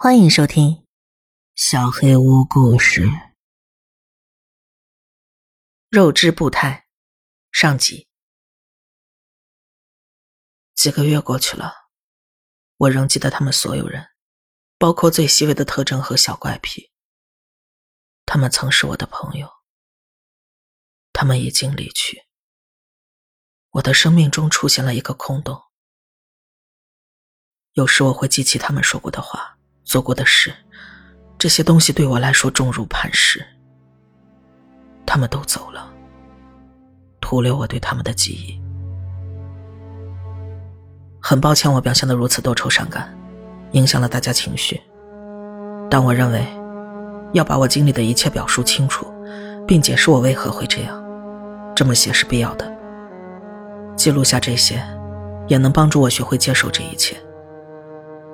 欢迎收听《小黑屋故事》。肉质步态上集。几个月过去了，我仍记得他们所有人，包括最细微的特征和小怪癖。他们曾是我的朋友，他们已经离去。我的生命中出现了一个空洞。有时我会记起他们说过的话。做过的事，这些东西对我来说重如磐石。他们都走了，徒留我对他们的记忆。很抱歉，我表现的如此多愁善感，影响了大家情绪。但我认为，要把我经历的一切表述清楚，并解释我为何会这样，这么写是必要的。记录下这些，也能帮助我学会接受这一切。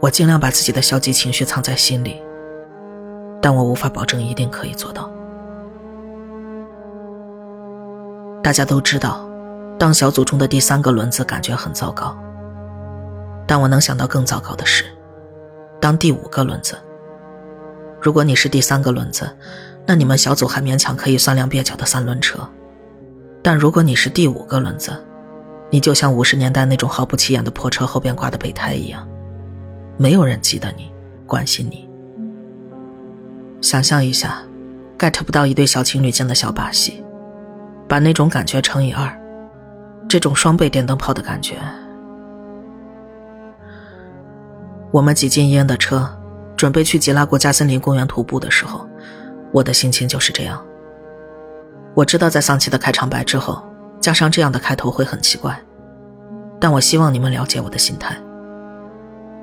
我尽量把自己的消极情绪藏在心里，但我无法保证一定可以做到。大家都知道，当小组中的第三个轮子感觉很糟糕，但我能想到更糟糕的是，当第五个轮子。如果你是第三个轮子，那你们小组还勉强可以算辆蹩脚的三轮车，但如果你是第五个轮子，你就像五十年代那种毫不起眼的破车后边挂的备胎一样。没有人记得你，关心你。想象一下，get 不到一对小情侣间的小把戏，把那种感觉乘以二，这种双倍电灯泡的感觉。我们挤进伊恩的车，准备去吉拉国家森林公园徒步的时候，我的心情就是这样。我知道在丧气的开场白之后，加上这样的开头会很奇怪，但我希望你们了解我的心态。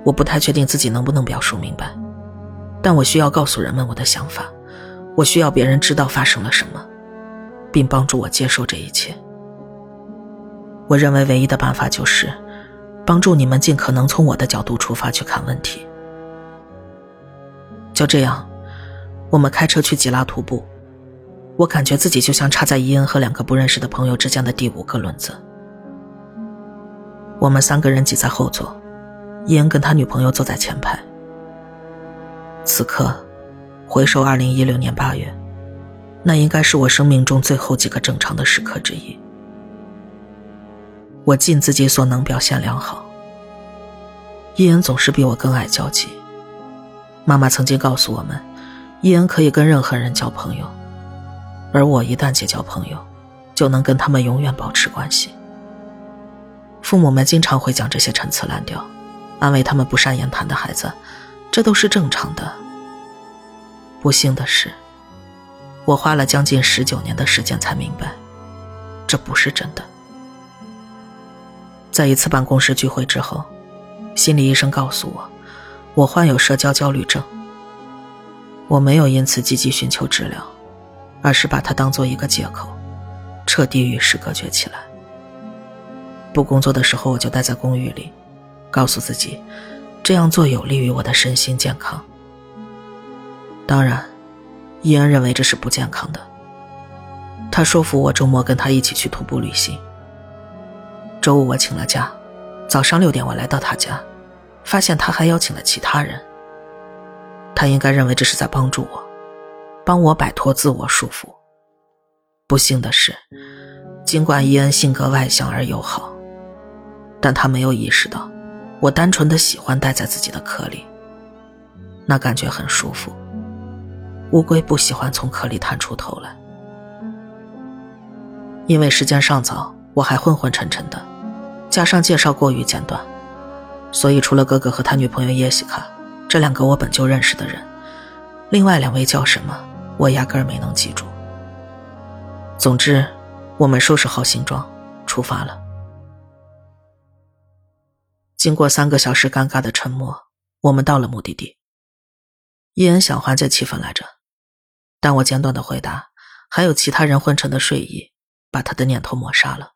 我不太确定自己能不能表述明白，但我需要告诉人们我的想法，我需要别人知道发生了什么，并帮助我接受这一切。我认为唯一的办法就是帮助你们尽可能从我的角度出发去看问题。就这样，我们开车去吉拉徒步，我感觉自己就像插在伊恩和两个不认识的朋友之间的第五个轮子。我们三个人挤在后座。伊恩跟他女朋友坐在前排。此刻，回首二零一六年八月，那应该是我生命中最后几个正常的时刻之一。我尽自己所能表现良好。伊恩总是比我更爱交际。妈妈曾经告诉我们，伊恩可以跟任何人交朋友，而我一旦结交朋友，就能跟他们永远保持关系。父母们经常会讲这些陈词滥调。安慰他们不善言谈的孩子，这都是正常的。不幸的是，我花了将近十九年的时间才明白，这不是真的。在一次办公室聚会之后，心理医生告诉我，我患有社交焦虑症。我没有因此积极寻求治疗，而是把它当做一个借口，彻底与世隔绝起来。不工作的时候，我就待在公寓里。告诉自己，这样做有利于我的身心健康。当然，伊恩认为这是不健康的。他说服我周末跟他一起去徒步旅行。周五我请了假，早上六点我来到他家，发现他还邀请了其他人。他应该认为这是在帮助我，帮我摆脱自我束缚。不幸的是，尽管伊恩性格外向而友好，但他没有意识到。我单纯的喜欢待在自己的壳里，那感觉很舒服。乌龟不喜欢从壳里探出头来。因为时间尚早，我还昏昏沉沉的，加上介绍过于简短，所以除了哥哥和他女朋友耶西卡这两个我本就认识的人，另外两位叫什么，我压根儿没能记住。总之，我们收拾好行装，出发了。经过三个小时尴尬的沉默，我们到了目的地。伊恩想缓解气氛来着，但我简短的回答，还有其他人昏沉的睡意，把他的念头抹杀了。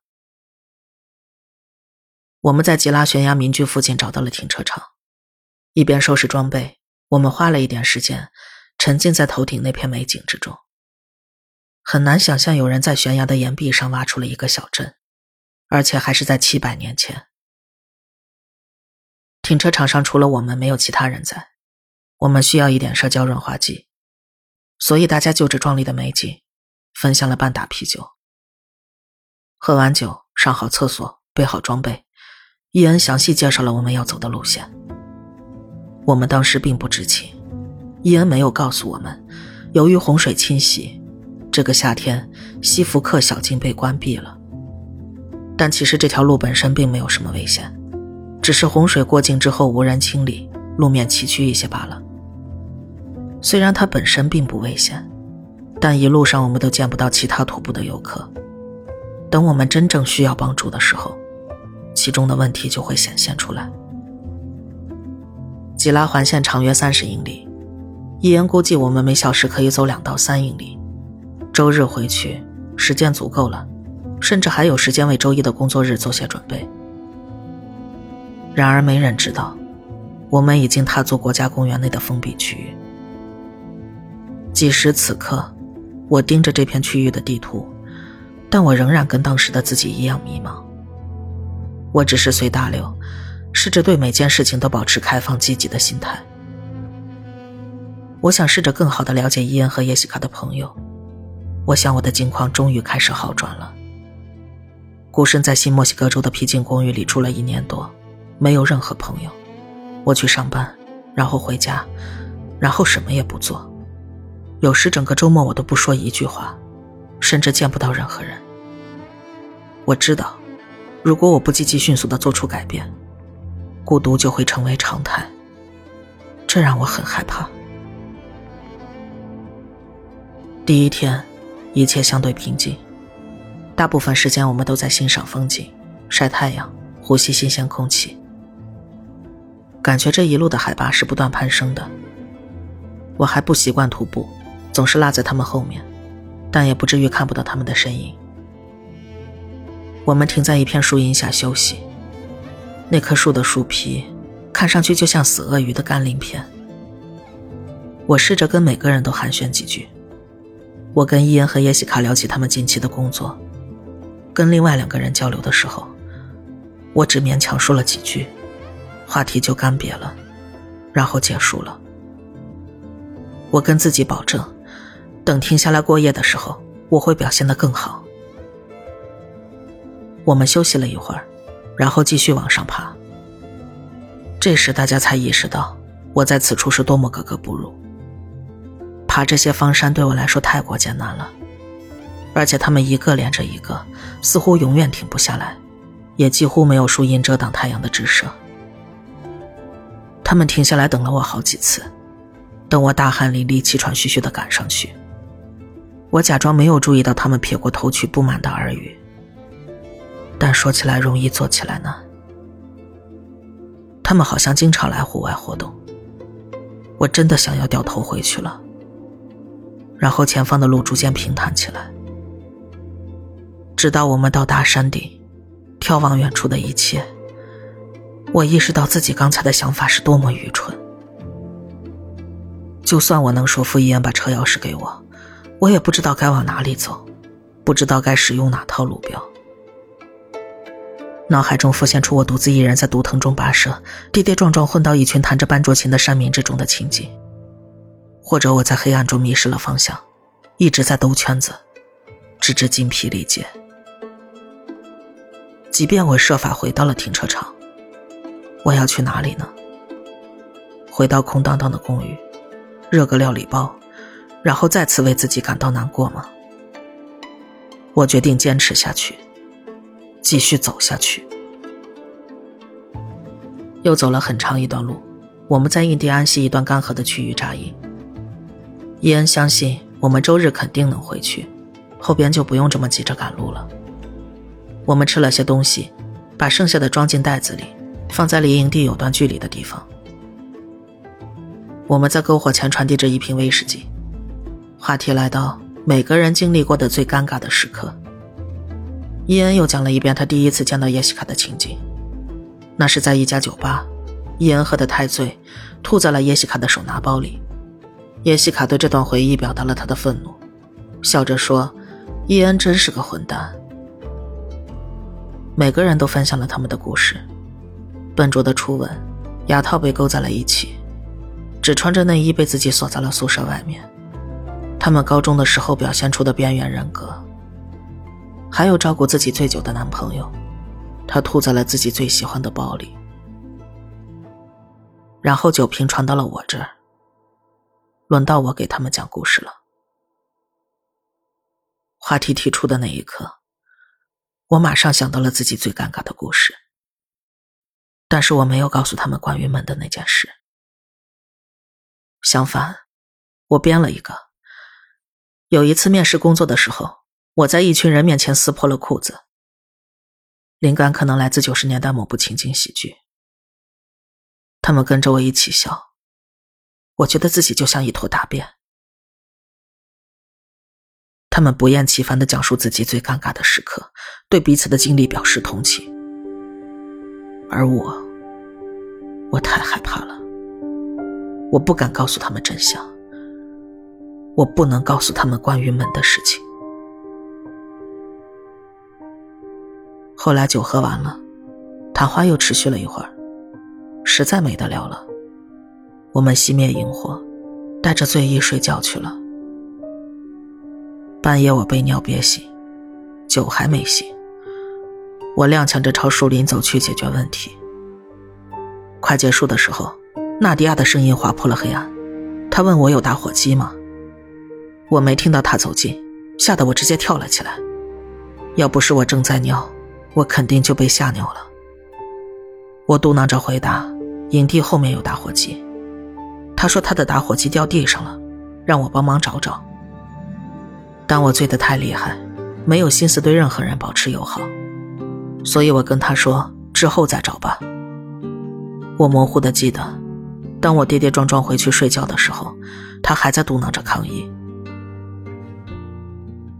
我们在吉拉悬崖民居附近找到了停车场，一边收拾装备，我们花了一点时间，沉浸在头顶那片美景之中。很难想象有人在悬崖的岩壁上挖出了一个小镇，而且还是在七百年前。停车场上除了我们，没有其他人在。我们需要一点社交润滑剂，所以大家就着壮丽的美景，分享了半打啤酒。喝完酒，上好厕所，备好装备，伊恩详细介绍了我们要走的路线。我们当时并不知情，伊恩没有告诉我们，由于洪水侵袭，这个夏天西福克小径被关闭了。但其实这条路本身并没有什么危险，只是洪水过境之后无人清理，路面崎岖一些罢了。虽然它本身并不危险，但一路上我们都见不到其他徒步的游客。等我们真正需要帮助的时候，其中的问题就会显现出来。吉拉环线长约三十英里，伊恩估计我们每小时可以走两到三英里。周日回去时间足够了，甚至还有时间为周一的工作日做些准备。然而没人知道，我们已经踏足国家公园内的封闭区域。即使此刻，我盯着这片区域的地图。但我仍然跟当时的自己一样迷茫。我只是随大流，试着对每件事情都保持开放积极的心态。我想试着更好的了解伊恩和叶西卡的朋友。我想我的境况终于开始好转了。孤身在新墨西哥州的僻静公寓里住了一年多，没有任何朋友。我去上班，然后回家，然后什么也不做。有时整个周末我都不说一句话，甚至见不到任何人。我知道，如果我不积极迅速的做出改变，孤独就会成为常态。这让我很害怕。第一天，一切相对平静，大部分时间我们都在欣赏风景、晒太阳、呼吸新鲜空气。感觉这一路的海拔是不断攀升的。我还不习惯徒步，总是落在他们后面，但也不至于看不到他们的身影。我们停在一片树荫下休息。那棵树的树皮看上去就像死鳄鱼的干鳞片。我试着跟每个人都寒暄几句。我跟伊恩和耶西卡聊起他们近期的工作，跟另外两个人交流的时候，我只勉强说了几句，话题就干瘪了，然后结束了。我跟自己保证，等停下来过夜的时候，我会表现得更好。我们休息了一会儿，然后继续往上爬。这时，大家才意识到我在此处是多么格格不入。爬这些方山对我来说太过艰难了，而且他们一个连着一个，似乎永远停不下来，也几乎没有树荫遮挡太阳的直射。他们停下来等了我好几次，等我大汗淋漓、气喘吁吁地赶上去。我假装没有注意到他们撇过头去不满的耳语。但说起来容易，做起来难。他们好像经常来户外活动，我真的想要掉头回去了。然后前方的路逐渐平坦起来，直到我们到达山顶，眺望远处的一切，我意识到自己刚才的想法是多么愚蠢。就算我能说服伊恩把车钥匙给我，我也不知道该往哪里走，不知道该使用哪套路标。脑海中浮现出我独自一人在毒藤中跋涉，跌跌撞撞混到一群弹着班卓琴的山民之中的情景，或者我在黑暗中迷失了方向，一直在兜圈子，直至精疲力竭。即便我设法回到了停车场，我要去哪里呢？回到空荡荡的公寓，热个料理包，然后再次为自己感到难过吗？我决定坚持下去。继续走下去，又走了很长一段路。我们在印第安西一段干涸的区域扎营。伊恩相信我们周日肯定能回去，后边就不用这么急着赶路了。我们吃了些东西，把剩下的装进袋子里，放在离营地有段距离的地方。我们在篝火前传递着一瓶威士忌，话题来到每个人经历过的最尴尬的时刻。伊恩又讲了一遍他第一次见到叶西卡的情景，那是在一家酒吧，伊恩喝得太醉，吐在了叶西卡的手拿包里。叶西卡对这段回忆表达了他的愤怒，笑着说：“伊恩真是个混蛋。”每个人都分享了他们的故事，笨拙的初吻，牙套被勾在了一起，只穿着内衣被自己锁在了宿舍外面。他们高中的时候表现出的边缘人格，还有照顾自己最久的男朋友，他吐在了自己最喜欢的包里。然后酒瓶传到了我这儿，轮到我给他们讲故事了。话题提出的那一刻，我马上想到了自己最尴尬的故事，但是我没有告诉他们关于门的那件事。相反，我编了一个。有一次面试工作的时候，我在一群人面前撕破了裤子。灵感可能来自九十年代某部情景喜剧。他们跟着我一起笑，我觉得自己就像一坨大便。他们不厌其烦的讲述自己最尴尬的时刻，对彼此的经历表示同情，而我，我太害怕了，我不敢告诉他们真相，我不能告诉他们关于门的事情。后来酒喝完了，谈话又持续了一会儿，实在没得聊了，我们熄灭萤火，带着醉意睡觉去了。半夜我被尿憋醒，酒还没醒。我踉跄着朝树林走去解决问题。快结束的时候，纳迪亚的声音划破了黑暗，他问我有打火机吗？我没听到他走近，吓得我直接跳了起来。要不是我正在尿，我肯定就被吓尿了。我嘟囔着回答：“营地后面有打火机。”他说他的打火机掉地上了，让我帮忙找找。但我醉得太厉害，没有心思对任何人保持友好，所以我跟他说之后再找吧。我模糊的记得，当我跌跌撞撞回去睡觉的时候，他还在嘟囔着抗议。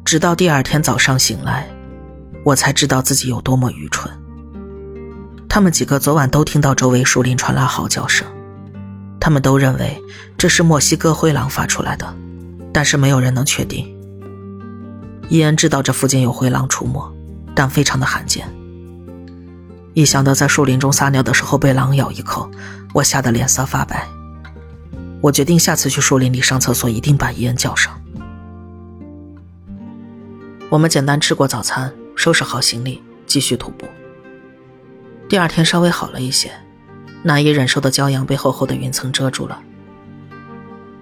直到第二天早上醒来，我才知道自己有多么愚蠢。他们几个昨晚都听到周围树林传来嚎叫声，他们都认为这是墨西哥灰狼发出来的，但是没有人能确定。伊恩知道这附近有灰狼出没，但非常的罕见。一想到在树林中撒尿的时候被狼咬一口，我吓得脸色发白。我决定下次去树林里上厕所一定把伊恩叫上。我们简单吃过早餐，收拾好行李，继续徒步。第二天稍微好了一些，难以忍受的骄阳被厚厚的云层遮住了。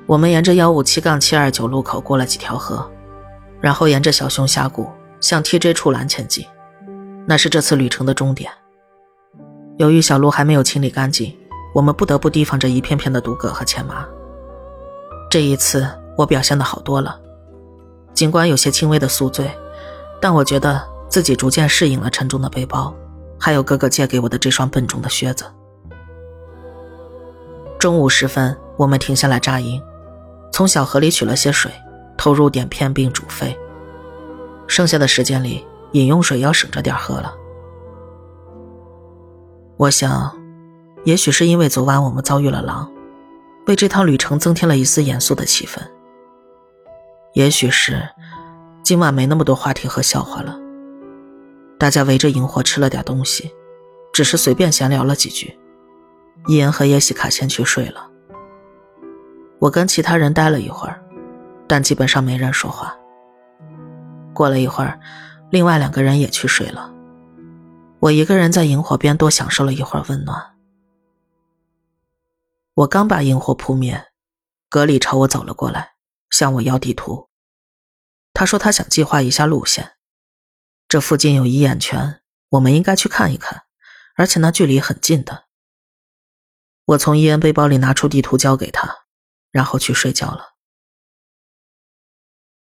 我们沿着幺五七杠七二九路口过了几条河。然后沿着小熊峡谷向 TJ 处栏前进，那是这次旅程的终点。由于小路还没有清理干净，我们不得不提防着一片片的毒葛和铅麻。这一次我表现的好多了，尽管有些轻微的宿醉，但我觉得自己逐渐适应了沉重的背包，还有哥哥借给我的这双笨重的靴子。中午时分，我们停下来扎营，从小河里取了些水。投入碘片并煮沸，剩下的时间里饮用水要省着点喝了。我想，也许是因为昨晚我们遭遇了狼，为这趟旅程增添了一丝严肃的气氛。也许是今晚没那么多话题和笑话了，大家围着萤火吃了点东西，只是随便闲聊了几句。伊恩和耶西卡先去睡了，我跟其他人待了一会儿。但基本上没人说话。过了一会儿，另外两个人也去睡了。我一个人在萤火边多享受了一会儿温暖。我刚把萤火扑灭，格里朝我走了过来，向我要地图。他说他想计划一下路线，这附近有伊眼泉，我们应该去看一看，而且那距离很近的。我从伊恩背包里拿出地图交给他，然后去睡觉了。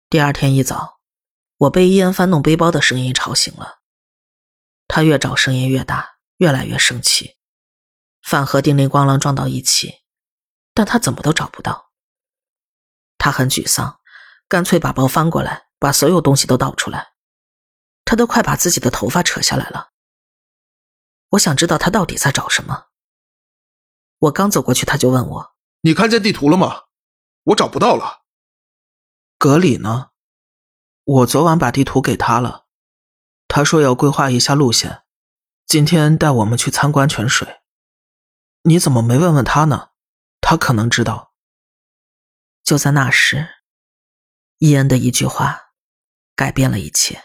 第二天一早，我被伊恩翻动背包的声音吵醒了。他越找声音越大，越来越生气。饭盒叮铃咣啷撞到一起，但他怎么都找不到。他很沮丧，干脆把包翻过来，把所有东西都倒出来。他都快把自己的头发扯下来了。我想知道他到底在找什么。我刚走过去，他就问我：“你看见地图了吗？我找不到了。”格里呢？我昨晚把地图给他了，他说要规划一下路线，今天带我们去参观泉水。你怎么没问问他呢？他可能知道。就在那时，伊恩的一句话改变了一切。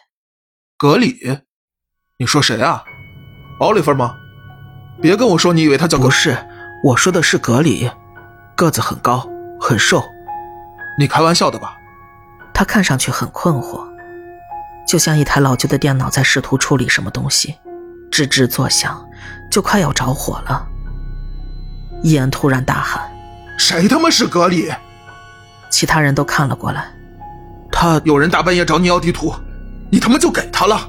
格里，你说谁啊？奥利弗吗？别跟我说你以为他叫不是，我说的是格里，个子很高，很瘦。你开玩笑的吧？他看上去很困惑，就像一台老旧的电脑在试图处理什么东西，吱吱作响，就快要着火了。伊恩突然大喊：“谁他妈是格里？”其他人都看了过来。他有人大半夜找你要地图，你他妈就给他了？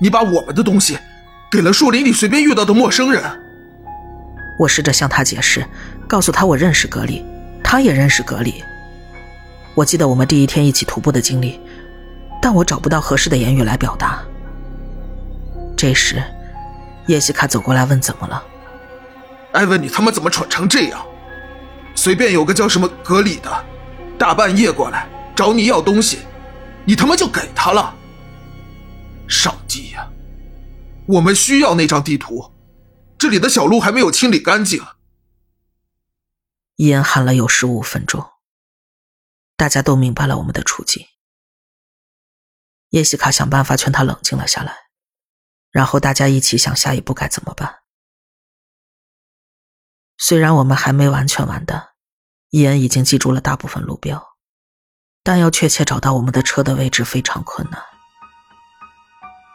你把我们的东西给了树林里随便遇到的陌生人？我试着向他解释，告诉他我认识格里，他也认识格里。我记得我们第一天一起徒步的经历，但我找不到合适的言语来表达。这时，叶西卡走过来问：“怎么了？”艾文，你他妈怎么蠢成这样？随便有个叫什么格里的，大半夜过来找你要东西，你他妈就给他了？上帝呀！我们需要那张地图，这里的小路还没有清理干净。伊恩喊了有十五分钟。大家都明白了我们的处境。叶西卡想办法劝他冷静了下来，然后大家一起想下一步该怎么办。虽然我们还没完全完蛋，伊恩已经记住了大部分路标，但要确切找到我们的车的位置非常困难。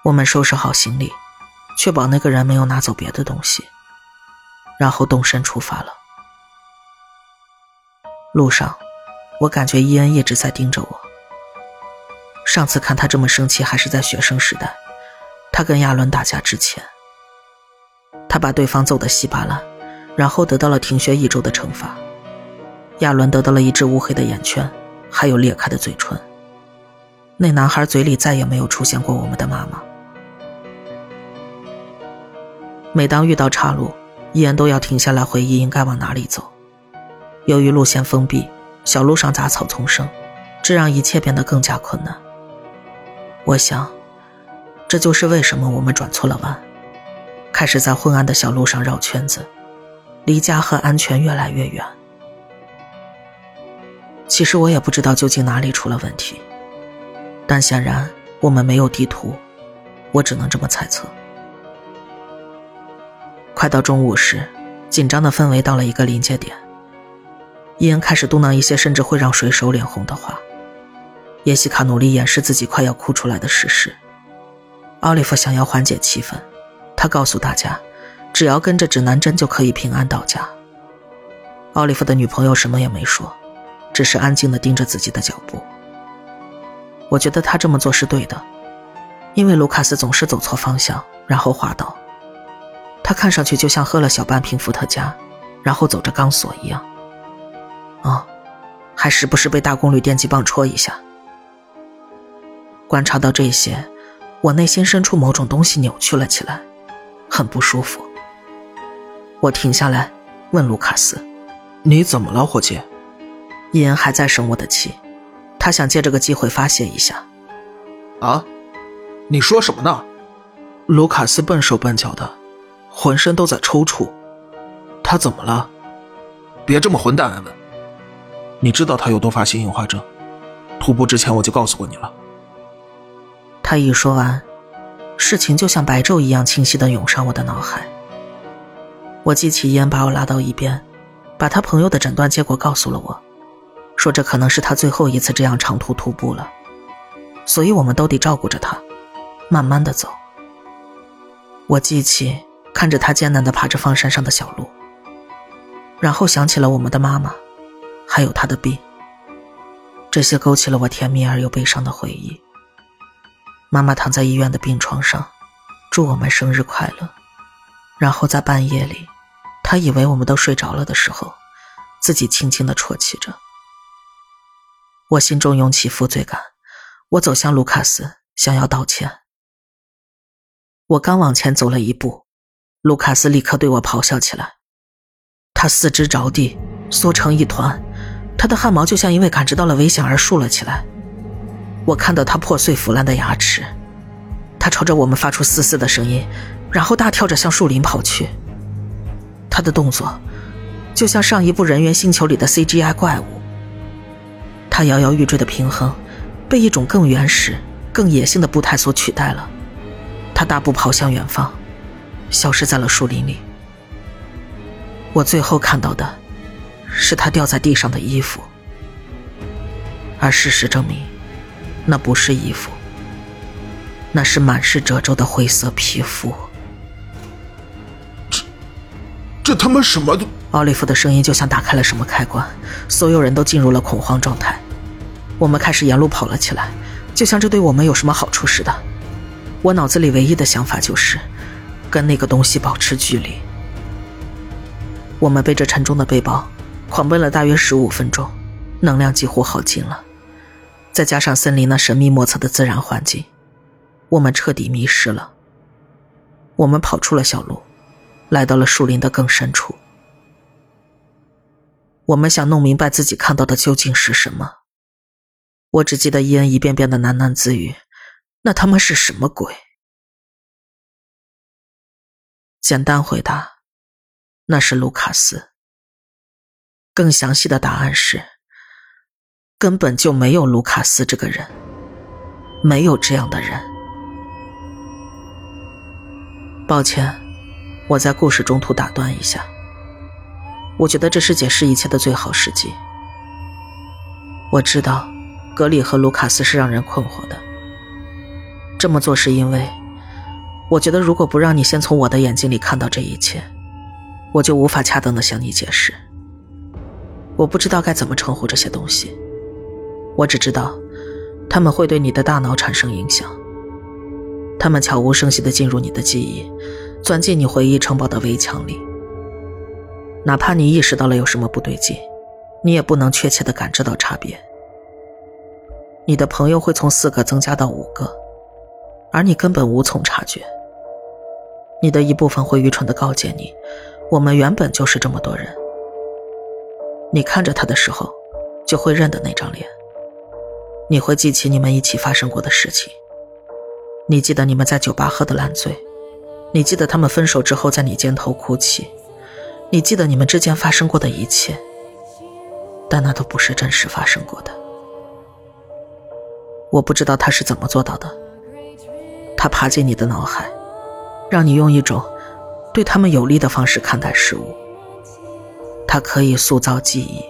我们收拾好行李，确保那个人没有拿走别的东西，然后动身出发了。路上。我感觉伊恩一直在盯着我。上次看他这么生气，还是在学生时代，他跟亚伦打架之前。他把对方揍得稀巴烂，然后得到了停学一周的惩罚。亚伦得到了一只乌黑的眼圈，还有裂开的嘴唇。那男孩嘴里再也没有出现过我们的妈妈。每当遇到岔路，伊恩都要停下来回忆应该往哪里走。由于路线封闭。小路上杂草丛生，这让一切变得更加困难。我想，这就是为什么我们转错了弯，开始在昏暗的小路上绕圈子，离家和安全越来越远。其实我也不知道究竟哪里出了问题，但显然我们没有地图，我只能这么猜测。快到中午时，紧张的氛围到了一个临界点。伊恩开始嘟囔一些甚至会让水手脸红的话，叶西卡努力掩饰自己快要哭出来的事实。奥利弗想要缓解气氛，他告诉大家，只要跟着指南针就可以平安到家。奥利弗的女朋友什么也没说，只是安静地盯着自己的脚步。我觉得他这么做是对的，因为卢卡斯总是走错方向，然后滑倒。他看上去就像喝了小半瓶伏特加，然后走着钢索一样。哦，还时不时被大功率电击棒戳一下。观察到这些，我内心深处某种东西扭曲了起来，很不舒服。我停下来问卢卡斯：“你怎么了，伙计？”伊恩还在生我的气，他想借这个机会发泄一下。啊？你说什么呢？卢卡斯笨手笨脚的，浑身都在抽搐。他怎么了？别这么混蛋，艾文。你知道他有多发性硬化症，徒步之前我就告诉过你了。他一说完，事情就像白昼一样清晰的涌上我的脑海。我记起烟把我拉到一边，把他朋友的诊断结果告诉了我，说这可能是他最后一次这样长途徒步了，所以我们都得照顾着他，慢慢的走。我记起看着他艰难的爬着放山上的小路，然后想起了我们的妈妈。还有他的病，这些勾起了我甜蜜而又悲伤的回忆。妈妈躺在医院的病床上，祝我们生日快乐。然后在半夜里，她以为我们都睡着了的时候，自己轻轻的啜泣着。我心中涌起负罪感，我走向卢卡斯，想要道歉。我刚往前走了一步，卢卡斯立刻对我咆哮起来，他四肢着地，缩成一团。他的汗毛就像因为感知到了危险而竖了起来，我看到他破碎腐烂的牙齿，他朝着我们发出嘶嘶的声音，然后大跳着向树林跑去。他的动作就像上一部《人猿星球》里的 CGI 怪物。它摇摇欲坠的平衡，被一种更原始、更野性的步态所取代了。它大步跑向远方，消失在了树林里。我最后看到的，是他掉在地上的衣服，而事实证明，那不是衣服，那是满是褶皱的灰色皮肤。这，这他妈什么都……奥利弗的声音就像打开了什么开关，所有人都进入了恐慌状态。我们开始沿路跑了起来，就像这对我们有什么好处似的。我脑子里唯一的想法就是，跟那个东西保持距离。我们背着沉重的背包，狂奔了大约十五分钟，能量几乎耗尽了。再加上森林那神秘莫测的自然环境，我们彻底迷失了。我们跑出了小路，来到了树林的更深处。我们想弄明白自己看到的究竟是什么。我只记得伊恩一遍遍的喃喃自语：“那他妈是什么鬼？”简单回答。那是卢卡斯。更详细的答案是，根本就没有卢卡斯这个人，没有这样的人。抱歉，我在故事中途打断一下。我觉得这是解释一切的最好时机。我知道，格里和卢卡斯是让人困惑的。这么做是因为，我觉得如果不让你先从我的眼睛里看到这一切。我就无法恰当的向你解释。我不知道该怎么称呼这些东西，我只知道，他们会对你的大脑产生影响。他们悄无声息的进入你的记忆，钻进你回忆城堡的围墙里。哪怕你意识到了有什么不对劲，你也不能确切的感知到差别。你的朋友会从四个增加到五个，而你根本无从察觉。你的一部分会愚蠢的告诫你。我们原本就是这么多人。你看着他的时候，就会认得那张脸。你会记起你们一起发生过的事情。你记得你们在酒吧喝得烂醉，你记得他们分手之后在你肩头哭泣，你记得你们之间发生过的一切。但那都不是真实发生过的。我不知道他是怎么做到的。他爬进你的脑海，让你用一种。对他们有利的方式看待事物。他可以塑造记忆，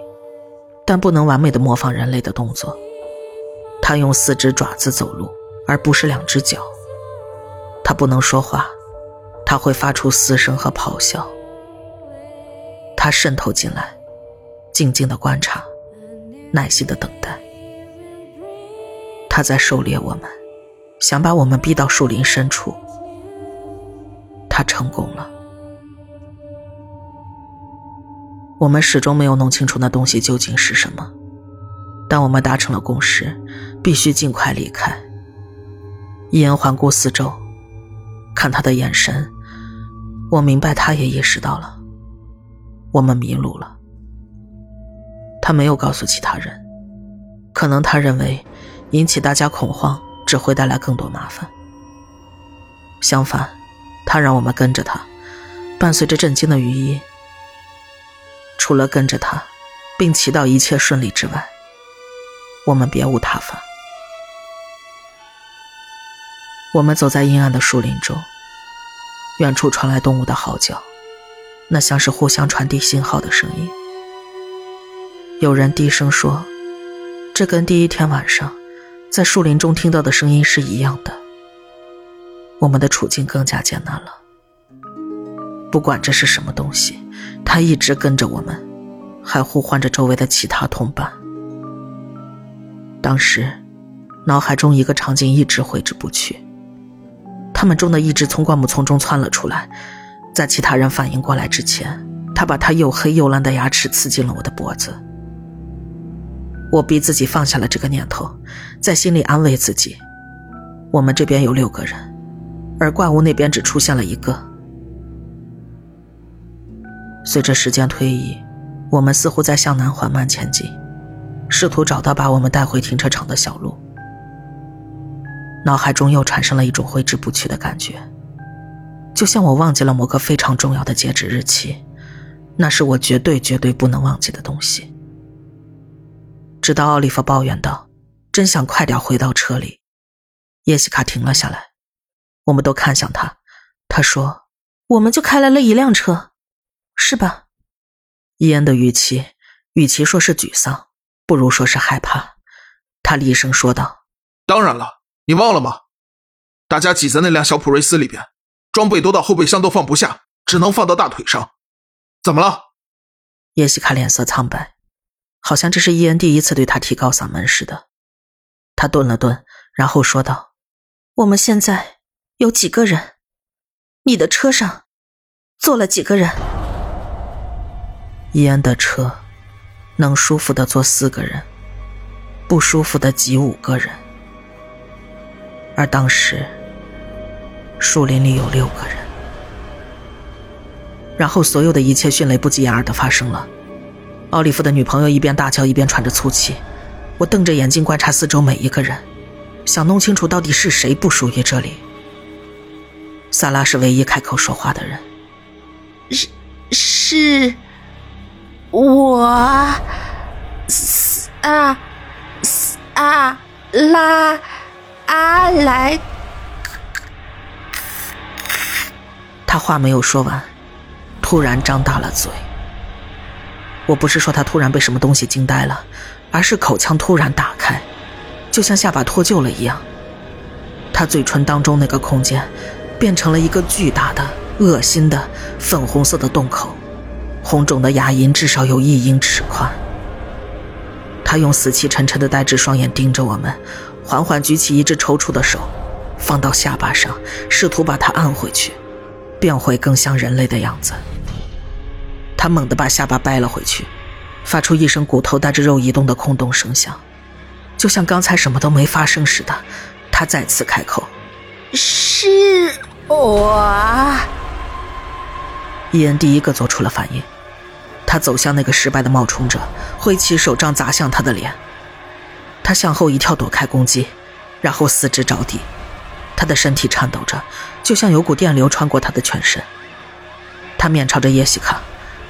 但不能完美的模仿人类的动作。它用四只爪子走路，而不是两只脚。它不能说话，它会发出嘶声和咆哮。它渗透进来，静静的观察，耐心的等待。它在狩猎我们，想把我们逼到树林深处。他成功了。我们始终没有弄清楚那东西究竟是什么，但我们达成了共识，必须尽快离开。伊恩环顾四周，看他的眼神，我明白他也意识到了，我们迷路了。他没有告诉其他人，可能他认为引起大家恐慌只会带来更多麻烦。相反，他让我们跟着他，伴随着震惊的余音。除了跟着他，并祈祷一切顺利之外，我们别无他法。我们走在阴暗的树林中，远处传来动物的嚎叫，那像是互相传递信号的声音。有人低声说：“这跟第一天晚上在树林中听到的声音是一样的。”我们的处境更加艰难了。不管这是什么东西。它一直跟着我们，还呼唤着周围的其他同伴。当时，脑海中一个场景一直挥之不去。他们中的一只从灌木丛中窜了出来，在其他人反应过来之前，他把他又黑又烂的牙齿刺进了我的脖子。我逼自己放下了这个念头，在心里安慰自己：我们这边有六个人，而怪物那边只出现了一个。随着时间推移，我们似乎在向南缓慢前进，试图找到把我们带回停车场的小路。脑海中又产生了一种挥之不去的感觉，就像我忘记了某个非常重要的截止日期，那是我绝对绝对不能忘记的东西。直到奥利弗抱怨道：“真想快点回到车里。”叶西卡停了下来，我们都看向他。他说：“我们就开来了一辆车，是吧？”伊恩的语气，与其说是沮丧，不如说是害怕。他厉声说道：“当然了，你忘了吗？大家挤在那辆小普锐斯里边，装备都到后备箱都放不下，只能放到大腿上。怎么了？”叶西卡脸色苍白，好像这是伊恩第一次对他提高嗓门似的。他顿了顿，然后说道：“我们现在有几个人？你的车上坐了几个人？”伊恩的车能舒服的坐四个人，不舒服的挤五个人。而当时树林里有六个人。然后所有的一切迅雷不及掩耳的发生了。奥利弗的女朋友一边大叫一边喘着粗气。我瞪着眼睛观察四周每一个人，想弄清楚到底是谁不属于这里。萨拉是唯一开口说话的人。是是。我，萨萨拉阿莱，他话没有说完，突然张大了嘴。我不是说他突然被什么东西惊呆了，而是口腔突然打开，就像下巴脱臼了一样。他嘴唇当中那个空间，变成了一个巨大的、恶心的粉红色的洞口。红肿的牙龈至少有一英尺宽。他用死气沉沉的呆滞双眼盯着我们，缓缓举起一只抽搐的手，放到下巴上，试图把它按回去，变回更像人类的样子。他猛地把下巴掰了回去，发出一声骨头带着肉移动的空洞声响，就像刚才什么都没发生似的。他再次开口：“是我。”伊恩第一个做出了反应。他走向那个失败的冒充者，挥起手杖砸向他的脸。他向后一跳，躲开攻击，然后四肢着地，他的身体颤抖着，就像有股电流穿过他的全身。他面朝着耶西卡，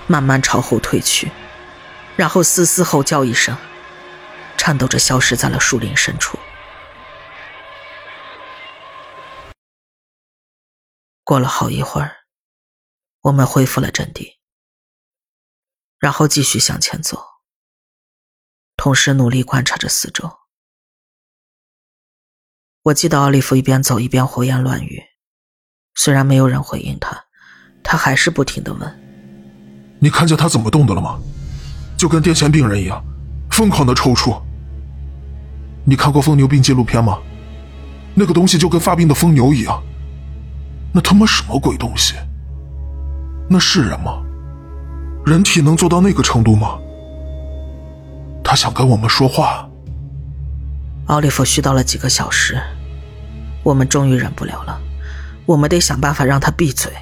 慢慢朝后退去，然后嘶嘶吼叫一声，颤抖着消失在了树林深处。过了好一会儿，我们恢复了阵地。然后继续向前走，同时努力观察着四周。我记得奥利弗一边走一边胡言乱语，虽然没有人回应他，他还是不停的问：“你看见他怎么动的了吗？就跟癫痫病人一样，疯狂的抽搐。你看过疯牛病纪录片吗？那个东西就跟发病的疯牛一样。那他妈什么鬼东西？那是人吗？”人体能做到那个程度吗？他想跟我们说话。奥利弗絮叨了几个小时，我们终于忍不了了，我们得想办法让他闭嘴。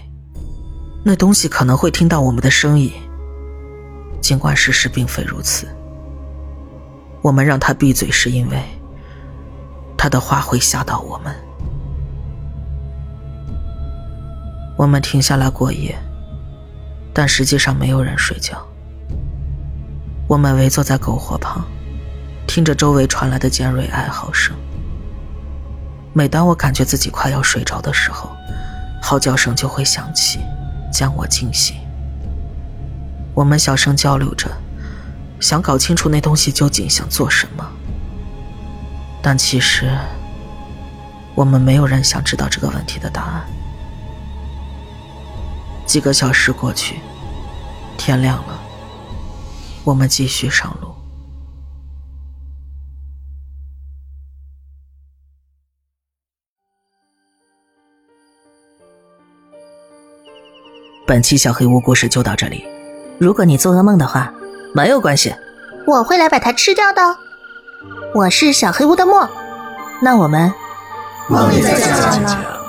那东西可能会听到我们的声音，尽管事实并非如此。我们让他闭嘴，是因为他的话会吓到我们。我们停下来过夜。但实际上没有人睡觉。我们围坐在篝火旁，听着周围传来的尖锐哀嚎声。每当我感觉自己快要睡着的时候，嚎叫声就会响起，将我惊醒。我们小声交流着，想搞清楚那东西究竟想做什么。但其实，我们没有人想知道这个问题的答案。几个小时过去，天亮了，我们继续上路。本期小黑屋故事就到这里。如果你做噩梦的话，没有关系，我会来把它吃掉的。我是小黑屋的墨，那我们梦里再见了。